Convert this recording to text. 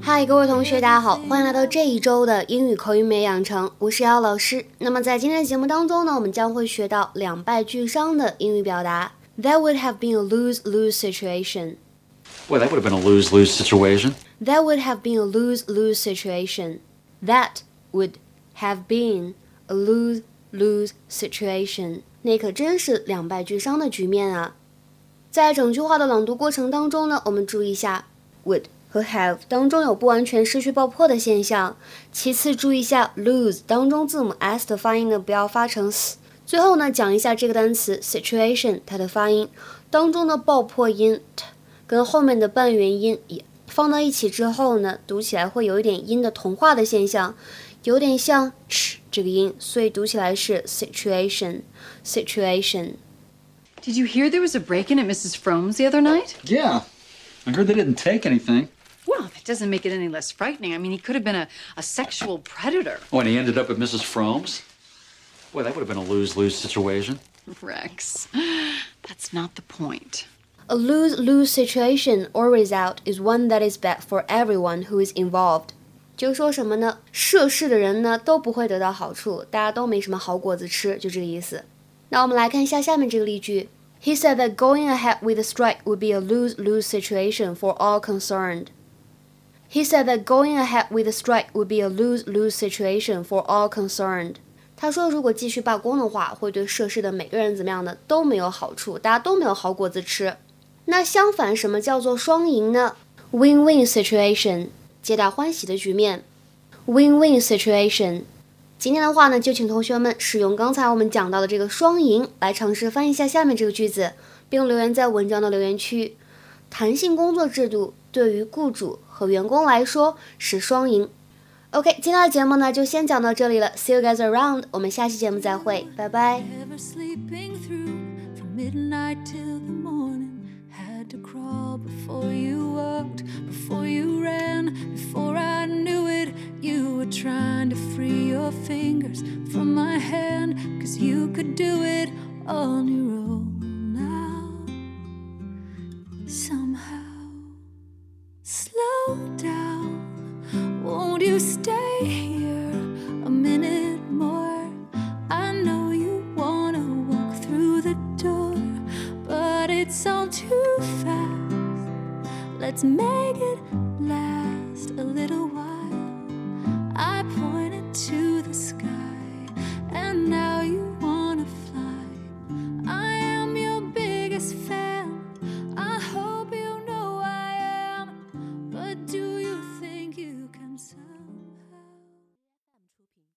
嗨，各位同学，大家好，欢迎来到这一周的英语口语美养成，我是姚老师。那么在今天的节目当中呢，我们将会学到两败俱伤的英语表达。That would have been a lose-lose situation. Well, that would have been a lose-lose situation. That would have been a lose-lose situation. That would have been a lose-lose situation. 那可真是两败俱伤的局面啊！在整句话的朗读过程当中呢，我们注意一下 would。和 have 当中有不完全失去爆破的现象。其次，注意一下 lose 当中字母 s 的发音呢，不要发成 s。最后呢，讲一下这个单词 situation 它的发音当中的爆破音 t 跟后面的半元音也放到一起之后呢，读起来会有一点音的同化的现象，有点像 ch 这个音，所以读起来是 situation situation。Did you hear there was a break-in at Mrs. Frome's the other night? Yeah. I heard they didn't take anything. Well, that doesn't make it any less frightening. I mean, he could have been a, a sexual predator. Oh, and he ended up at Mrs. Frome's? Boy, that would have been a lose lose situation. Rex, that's not the point. A lose lose situation or result is one that is bad for everyone who is involved. 就说什么呢？涉事的人呢都不会得到好处，大家都没什么好果子吃，就这个意思。那我们来看一下下面这个例句。He said that going ahead with the strike would be a lose lose situation for all concerned. He said that going ahead with the strike would be a lose-lose situation for all concerned. 他说，如果继续罢工的话，会对涉事的每个人怎么样呢？都没有好处，大家都没有好果子吃。 那相反，什么叫做双赢呢？Win-win situation，皆大欢喜的局面。Win-win situation。今天的话呢，就请同学们使用刚才我们讲到的这个双赢来尝试翻译一下下面这个句子，并留言在文章的留言区。弹性工作制度对于雇主和员工来说是双赢。OK，今天的节目呢就先讲到这里了，See you guys around，我们下期节目再会，拜拜。Trying to free your fingers from my hand, cause you could do it on your own. Now. Somehow, slow down. Won't you stay here a minute more? I know you wanna walk through the door, but it's all too fast. Let's make a little